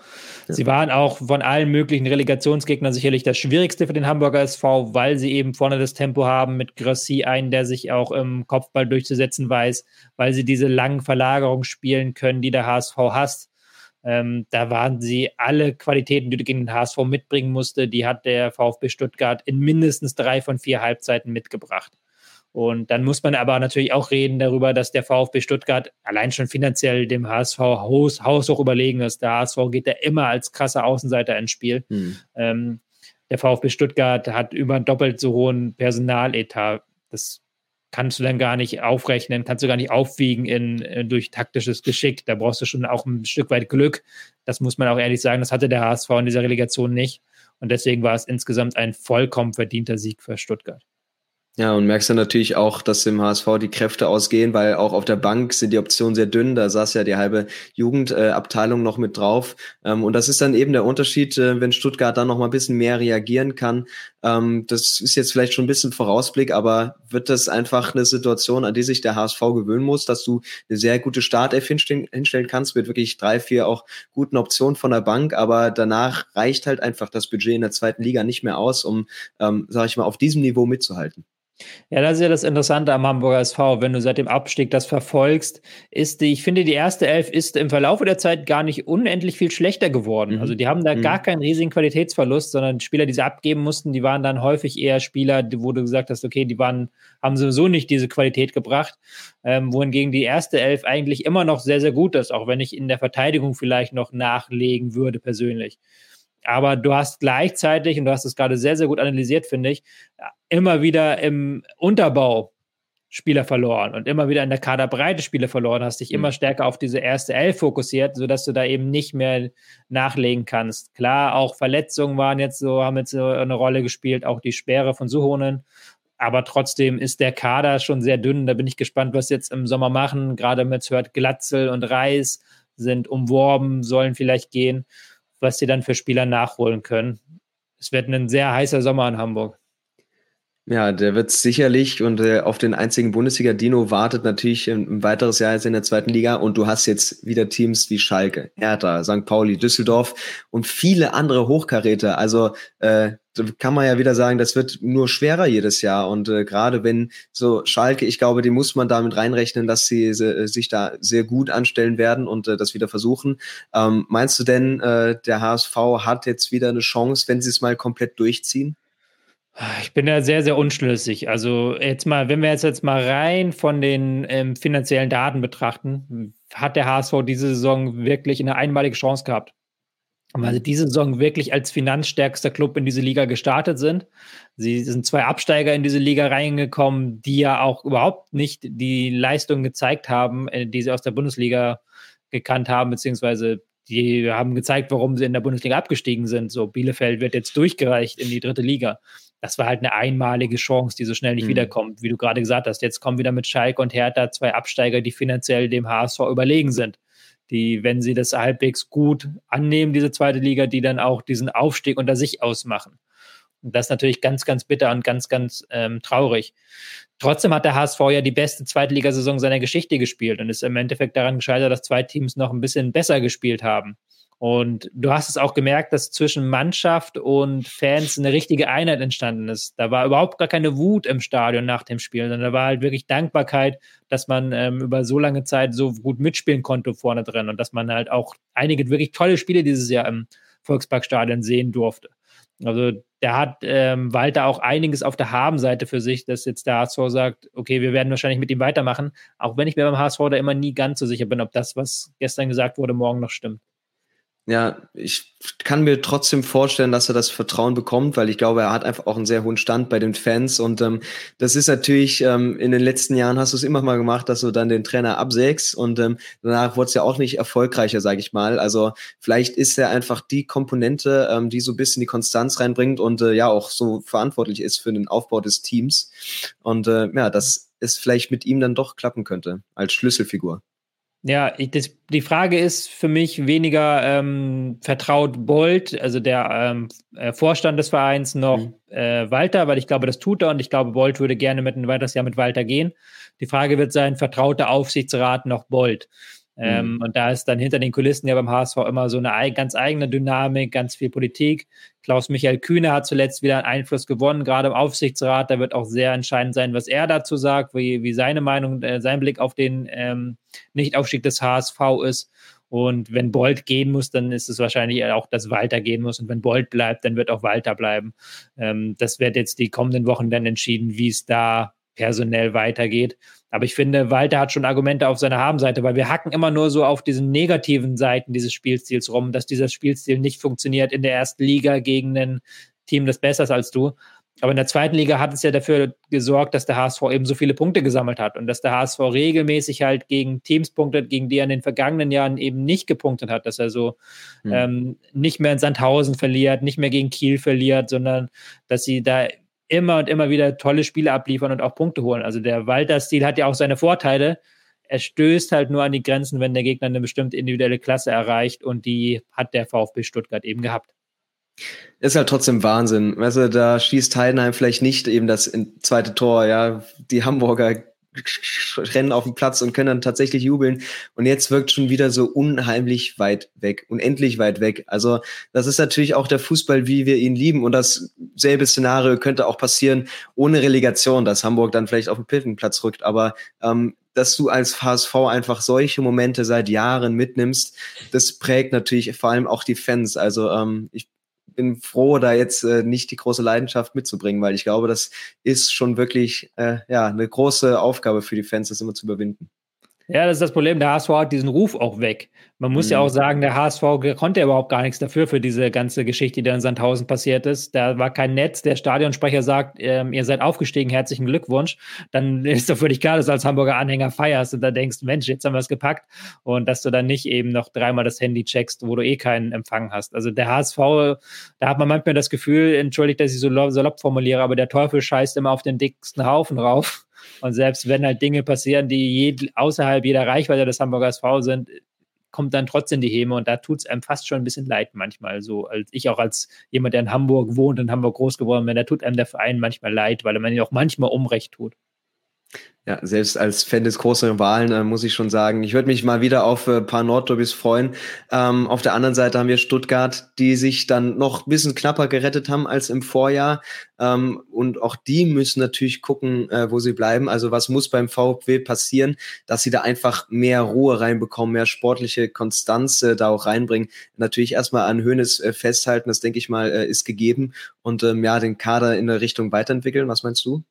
B: Ja. Sie waren auch von allen möglichen Relegationsgegnern sicherlich das Schwierigste für den Hamburger SV, weil sie eben vorne das Tempo haben mit Grossi einen, der sich auch im Kopfball durchzusetzen weiß, weil sie diese langen Verlagerungen spielen können, die der HSV hasst. Ähm, da waren sie alle Qualitäten, die du gegen den HSV mitbringen musste, die hat der VfB Stuttgart in mindestens drei von vier Halbzeiten mitgebracht. Und dann muss man aber natürlich auch reden darüber, dass der VfB Stuttgart allein schon finanziell dem HSV Haus, Haus auch überlegen ist. Der HSV geht da immer als krasser Außenseiter ins Spiel. Hm. Ähm, der VfB Stuttgart hat über doppelt so hohen Personaletat. Das kannst du dann gar nicht aufrechnen, kannst du gar nicht aufwiegen in, in, durch taktisches Geschick. Da brauchst du schon auch ein Stück weit Glück. Das muss man auch ehrlich sagen. Das hatte der HSV in dieser Relegation nicht. Und deswegen war es insgesamt ein vollkommen verdienter Sieg für Stuttgart.
A: Ja, und merkst dann natürlich auch, dass im HSV die Kräfte ausgehen, weil auch auf der Bank sind die Optionen sehr dünn. Da saß ja die halbe Jugendabteilung noch mit drauf. Ähm, und das ist dann eben der Unterschied, äh, wenn Stuttgart dann noch mal ein bisschen mehr reagieren kann. Ähm, das ist jetzt vielleicht schon ein bisschen Vorausblick, aber wird das einfach eine Situation, an die sich der HSV gewöhnen muss, dass du eine sehr gute Startelf hinstellen, hinstellen kannst, mit wirklich drei, vier auch guten Optionen von der Bank. Aber danach reicht halt einfach das Budget in der zweiten Liga nicht mehr aus, um, ähm, sag ich mal, auf diesem Niveau mitzuhalten.
B: Ja, das ist ja das Interessante am Hamburger SV. Wenn du seit dem Abstieg das verfolgst, ist die, ich finde, die erste Elf ist im Verlauf der Zeit gar nicht unendlich viel schlechter geworden. Mhm. Also die haben da mhm. gar keinen riesigen Qualitätsverlust, sondern Spieler, die sie abgeben mussten, die waren dann häufig eher Spieler, wo du gesagt hast, okay, die waren, haben sowieso nicht diese Qualität gebracht. Ähm, wohingegen die erste Elf eigentlich immer noch sehr, sehr gut ist, auch wenn ich in der Verteidigung vielleicht noch nachlegen würde persönlich. Aber du hast gleichzeitig, und du hast es gerade sehr, sehr gut analysiert, finde ich, immer wieder im Unterbau Spieler verloren und immer wieder in der Kaderbreite Spieler verloren, hast dich mhm. immer stärker auf diese erste Elf fokussiert, sodass du da eben nicht mehr nachlegen kannst. Klar, auch Verletzungen waren jetzt so, haben jetzt so eine Rolle gespielt, auch die Sperre von Suhonen. Aber trotzdem ist der Kader schon sehr dünn. Da bin ich gespannt, was sie jetzt im Sommer machen. Gerade wenn es hört, Glatzel und Reis sind umworben, sollen vielleicht gehen, was sie dann für Spieler nachholen können. Es wird ein sehr heißer Sommer in Hamburg.
A: Ja, der wird sicherlich und äh, auf den einzigen Bundesliga-Dino wartet natürlich ein, ein, weiteres Jahr jetzt in der zweiten Liga und du hast jetzt wieder Teams wie Schalke, Hertha, St. Pauli, Düsseldorf und viele andere Hochkaräter. Also äh, kann man ja wieder sagen, das wird nur schwerer jedes Jahr und äh, gerade wenn so Schalke, ich glaube, die muss man damit reinrechnen, dass sie äh, sich da sehr gut anstellen werden und äh, das wieder versuchen. Ähm, meinst du denn, äh, der HSV hat jetzt wieder eine Chance, wenn sie es mal komplett durchziehen?
B: Ich bin da sehr, sehr unschlüssig. Also jetzt mal, wenn wir jetzt, jetzt mal rein von den ähm, finanziellen Daten betrachten, hat der HSV diese Saison wirklich eine einmalige Chance gehabt. Weil sie diese Saison wirklich als finanzstärkster Club in diese Liga gestartet sind. Sie sind zwei Absteiger in diese Liga reingekommen, die ja auch überhaupt nicht die Leistung gezeigt haben, äh, die sie aus der Bundesliga gekannt haben, beziehungsweise die haben gezeigt, warum sie in der Bundesliga abgestiegen sind. So, Bielefeld wird jetzt durchgereicht in die dritte Liga das war halt eine einmalige Chance, die so schnell nicht mhm. wiederkommt. Wie du gerade gesagt hast, jetzt kommen wieder mit Schalke und Hertha zwei Absteiger, die finanziell dem HSV überlegen sind. Die, wenn sie das halbwegs gut annehmen, diese zweite Liga, die dann auch diesen Aufstieg unter sich ausmachen. Und das ist natürlich ganz, ganz bitter und ganz, ganz ähm, traurig. Trotzdem hat der HSV ja die beste Zweitligasaison seiner Geschichte gespielt und ist im Endeffekt daran gescheitert, dass zwei Teams noch ein bisschen besser gespielt haben. Und du hast es auch gemerkt, dass zwischen Mannschaft und Fans eine richtige Einheit entstanden ist. Da war überhaupt gar keine Wut im Stadion nach dem Spiel, sondern da war halt wirklich Dankbarkeit, dass man ähm, über so lange Zeit so gut mitspielen konnte vorne drin und dass man halt auch einige wirklich tolle Spiele dieses Jahr im Volksparkstadion sehen durfte. Also der hat ähm, Walter auch einiges auf der Habenseite für sich, dass jetzt der HSV sagt, okay, wir werden wahrscheinlich mit ihm weitermachen, auch wenn ich mir beim HSV da immer nie ganz so sicher bin, ob das, was gestern gesagt wurde, morgen noch stimmt.
A: Ja, ich kann mir trotzdem vorstellen, dass er das Vertrauen bekommt, weil ich glaube, er hat einfach auch einen sehr hohen Stand bei den Fans und ähm, das ist natürlich ähm, in den letzten Jahren hast du es immer mal gemacht, dass du dann den Trainer absägst und ähm, danach wurde es ja auch nicht erfolgreicher, sage ich mal. Also vielleicht ist er einfach die Komponente, ähm, die so ein bisschen die Konstanz reinbringt und äh, ja auch so verantwortlich ist für den Aufbau des Teams und äh, ja, dass es vielleicht mit ihm dann doch klappen könnte als Schlüsselfigur.
B: Ja, ich, das, die Frage ist für mich weniger ähm, vertraut Bolt, also der ähm, äh, Vorstand des Vereins, noch mhm. äh, Walter, weil ich glaube, das tut er und ich glaube, Bolt würde gerne mit ein weiteres Jahr mit Walter gehen. Die Frage wird sein, vertraut der Aufsichtsrat noch Bolt? Ähm, mhm. Und da ist dann hinter den Kulissen ja beim HSV immer so eine ganz eigene Dynamik, ganz viel Politik. Klaus-Michael Kühne hat zuletzt wieder einen Einfluss gewonnen, gerade im Aufsichtsrat. Da wird auch sehr entscheidend sein, was er dazu sagt, wie, wie seine Meinung, äh, sein Blick auf den ähm, Nichtaufstieg des HSV ist. Und wenn Bolt gehen muss, dann ist es wahrscheinlich auch, dass Walter gehen muss. Und wenn Bolt bleibt, dann wird auch Walter bleiben. Ähm, das wird jetzt die kommenden Wochen dann entschieden, wie es da personell weitergeht. Aber ich finde, Walter hat schon Argumente auf seiner Habenseite, weil wir hacken immer nur so auf diesen negativen Seiten dieses Spielstils rum, dass dieser Spielstil nicht funktioniert in der ersten Liga gegen ein Team, das besser ist als du. Aber in der zweiten Liga hat es ja dafür gesorgt, dass der HSV eben so viele Punkte gesammelt hat und dass der HSV regelmäßig halt gegen Teams punktet, gegen die er in den vergangenen Jahren eben nicht gepunktet hat, dass er so mhm. ähm, nicht mehr in Sandhausen verliert, nicht mehr gegen Kiel verliert, sondern dass sie da immer und immer wieder tolle Spiele abliefern und auch Punkte holen. Also der Walter-Stil hat ja auch seine Vorteile. Er stößt halt nur an die Grenzen, wenn der Gegner eine bestimmte individuelle Klasse erreicht und die hat der VfB Stuttgart eben gehabt.
A: Ist halt trotzdem Wahnsinn. Weißt du, da schießt Heidenheim vielleicht nicht eben das zweite Tor, ja. Die Hamburger rennen auf den Platz und können dann tatsächlich jubeln. Und jetzt wirkt schon wieder so unheimlich weit weg, unendlich weit weg. Also das ist natürlich auch der Fußball, wie wir ihn lieben. Und dasselbe Szenario könnte auch passieren ohne Relegation, dass Hamburg dann vielleicht auf den Pittenplatz rückt. Aber ähm, dass du als HSV einfach solche Momente seit Jahren mitnimmst, das prägt natürlich vor allem auch die Fans. Also ähm, ich bin froh, da jetzt äh, nicht die große Leidenschaft mitzubringen, weil ich glaube, das ist schon wirklich äh, ja eine große Aufgabe für die Fans, das immer zu überwinden.
B: Ja, das ist das Problem. Der HSV hat diesen Ruf auch weg. Man muss mhm. ja auch sagen, der HSV konnte überhaupt gar nichts dafür für diese ganze Geschichte, die da in Sandhausen passiert ist. Da war kein Netz. Der Stadionsprecher sagt, ähm, ihr seid aufgestiegen, herzlichen Glückwunsch. Dann ist doch völlig klar, dass du als Hamburger Anhänger feierst und da denkst, Mensch, jetzt haben wir es gepackt. Und dass du dann nicht eben noch dreimal das Handy checkst, wo du eh keinen Empfang hast. Also der HSV, da hat man manchmal das Gefühl, entschuldigt, dass ich so salopp formuliere, aber der Teufel scheißt immer auf den dicksten Haufen rauf. Und selbst wenn halt Dinge passieren, die je, außerhalb jeder Reichweite des Hamburger SV sind, kommt dann trotzdem die Häme und da tut es einem fast schon ein bisschen leid manchmal. So als ich auch als jemand, der in Hamburg wohnt und in Hamburg groß geworden bin, da tut einem der Verein manchmal leid, weil er man ihn auch manchmal Unrecht tut.
A: Ja, selbst als Fan des großen Rivalen äh, muss ich schon sagen, ich würde mich mal wieder auf äh, ein paar Nordderbys freuen. Ähm, auf der anderen Seite haben wir Stuttgart, die sich dann noch ein bisschen knapper gerettet haben als im Vorjahr. Ähm, und auch die müssen natürlich gucken, äh, wo sie bleiben. Also was muss beim VfW passieren, dass sie da einfach mehr Ruhe reinbekommen, mehr sportliche Konstanz äh, da auch reinbringen. Natürlich erstmal an Höhnes äh, festhalten, das denke ich mal, äh, ist gegeben. Und ähm, ja, den Kader in der Richtung weiterentwickeln. Was meinst du?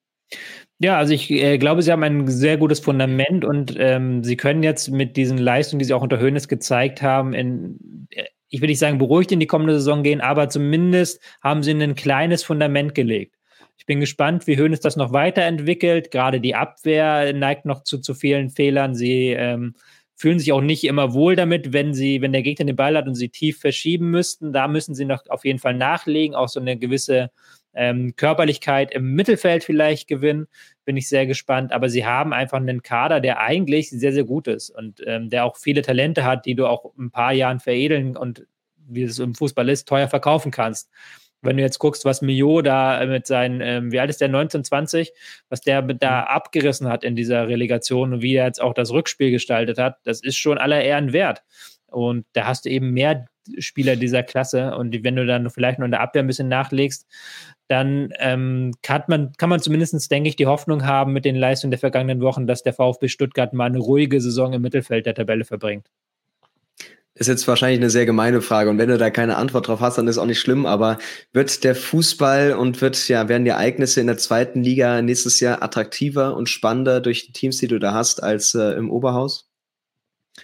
B: Ja, also ich äh, glaube, sie haben ein sehr gutes Fundament und ähm, sie können jetzt mit diesen Leistungen, die sie auch unter Höhnes gezeigt haben, in, äh, ich will nicht sagen, beruhigt in die kommende Saison gehen, aber zumindest haben sie ein kleines Fundament gelegt. Ich bin gespannt, wie Höhnes das noch weiterentwickelt. Gerade die Abwehr neigt noch zu zu vielen Fehlern. Sie ähm, fühlen sich auch nicht immer wohl damit, wenn sie, wenn der Gegner den Ball hat und sie tief verschieben müssten. Da müssen sie noch auf jeden Fall nachlegen, auch so eine gewisse ähm, Körperlichkeit im Mittelfeld vielleicht gewinnen. Bin ich sehr gespannt. Aber sie haben einfach einen Kader, der eigentlich sehr, sehr gut ist und ähm, der auch viele Talente hat, die du auch ein paar Jahren veredeln und wie es im Fußball ist, teuer verkaufen kannst. Wenn du jetzt guckst, was Mio da mit seinen, ähm, wie alt ist der, 19, 20, was der da mhm. abgerissen hat in dieser Relegation und wie er jetzt auch das Rückspiel gestaltet hat, das ist schon aller Ehren wert. Und da hast du eben mehr Spieler dieser Klasse. Und wenn du dann vielleicht noch in der Abwehr ein bisschen nachlegst, dann ähm, kann, man, kann man zumindest, denke ich, die Hoffnung haben mit den Leistungen der vergangenen Wochen, dass der VfB Stuttgart mal eine ruhige Saison im Mittelfeld der Tabelle verbringt.
A: Ist jetzt wahrscheinlich eine sehr gemeine Frage und wenn du da keine Antwort drauf hast, dann ist auch nicht schlimm, aber wird der Fußball und wird, ja, werden die Ereignisse in der zweiten Liga nächstes Jahr attraktiver und spannender durch die Teams, die du da hast, als äh, im Oberhaus?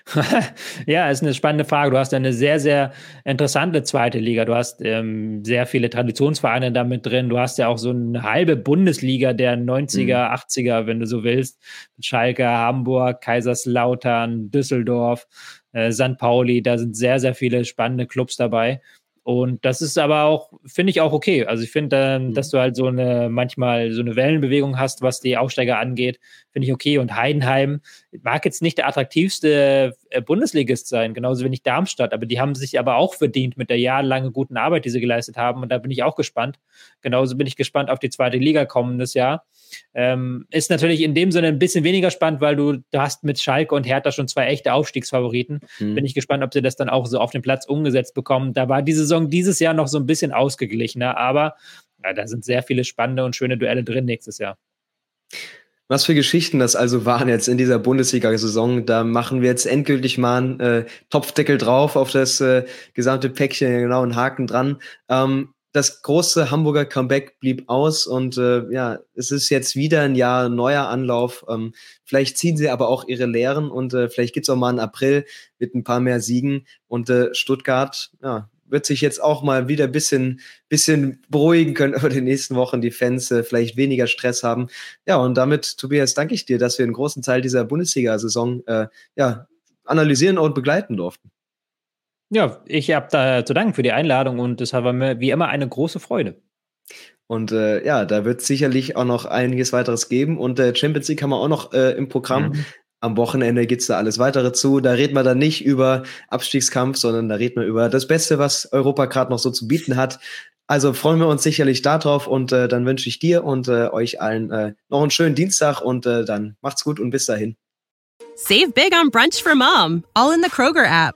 B: ja, ist eine spannende Frage. Du hast eine sehr, sehr interessante zweite Liga. Du hast ähm, sehr viele Traditionsvereine damit drin. Du hast ja auch so eine halbe Bundesliga der 90er, mhm. 80er, wenn du so willst. Schalke, Hamburg, Kaiserslautern, Düsseldorf, äh, St. Pauli. Da sind sehr, sehr viele spannende Clubs dabei. Und das ist aber auch, finde ich auch okay. Also ich finde, ähm, mhm. dass du halt so eine, manchmal so eine Wellenbewegung hast, was die Aufsteiger angeht, finde ich okay. Und Heidenheim mag jetzt nicht der attraktivste äh, Bundesligist sein, genauso wenig Darmstadt, aber die haben sich aber auch verdient mit der jahrelangen guten Arbeit, die sie geleistet haben. Und da bin ich auch gespannt. Genauso bin ich gespannt auf die zweite Liga kommendes Jahr. Ähm, ist natürlich in dem Sinne ein bisschen weniger spannend, weil du, du hast mit Schalke und Hertha schon zwei echte Aufstiegsfavoriten. Mhm. Bin ich gespannt, ob sie das dann auch so auf den Platz umgesetzt bekommen. Da war die Saison dieses Jahr noch so ein bisschen ausgeglichener, aber ja, da sind sehr viele spannende und schöne Duelle drin nächstes Jahr.
A: Was für Geschichten das also waren jetzt in dieser Bundesliga-Saison. Da machen wir jetzt endgültig mal einen äh, Topfdeckel drauf auf das äh, gesamte Päckchen, genau, einen Haken dran. Ähm, das große Hamburger Comeback blieb aus und äh, ja, es ist jetzt wieder ein Jahr neuer Anlauf. Ähm, vielleicht ziehen sie aber auch ihre Lehren und äh, vielleicht gibt's auch mal einen April mit ein paar mehr Siegen und äh, Stuttgart, ja, wird sich jetzt auch mal wieder ein bisschen, bisschen beruhigen können über die nächsten Wochen, die Fans äh, vielleicht weniger Stress haben. Ja, und damit, Tobias, danke ich dir, dass wir einen großen Teil dieser Bundesliga-Saison äh, ja, analysieren und begleiten durften.
B: Ja, ich habe da zu danken für die Einladung und es war mir wie immer eine große Freude.
A: Und äh, ja, da wird sicherlich auch noch einiges weiteres geben. Und äh, Champions League haben wir auch noch äh, im Programm. Mhm. Am Wochenende geht's da alles weitere zu. Da reden wir dann nicht über Abstiegskampf, sondern da reden wir über das Beste, was Europa gerade noch so zu bieten hat. Also freuen wir uns sicherlich darauf und äh, dann wünsche ich dir und äh, euch allen äh, noch einen schönen Dienstag und äh, dann macht's gut und bis dahin.
C: Save big on brunch for mom, all in the Kroger app.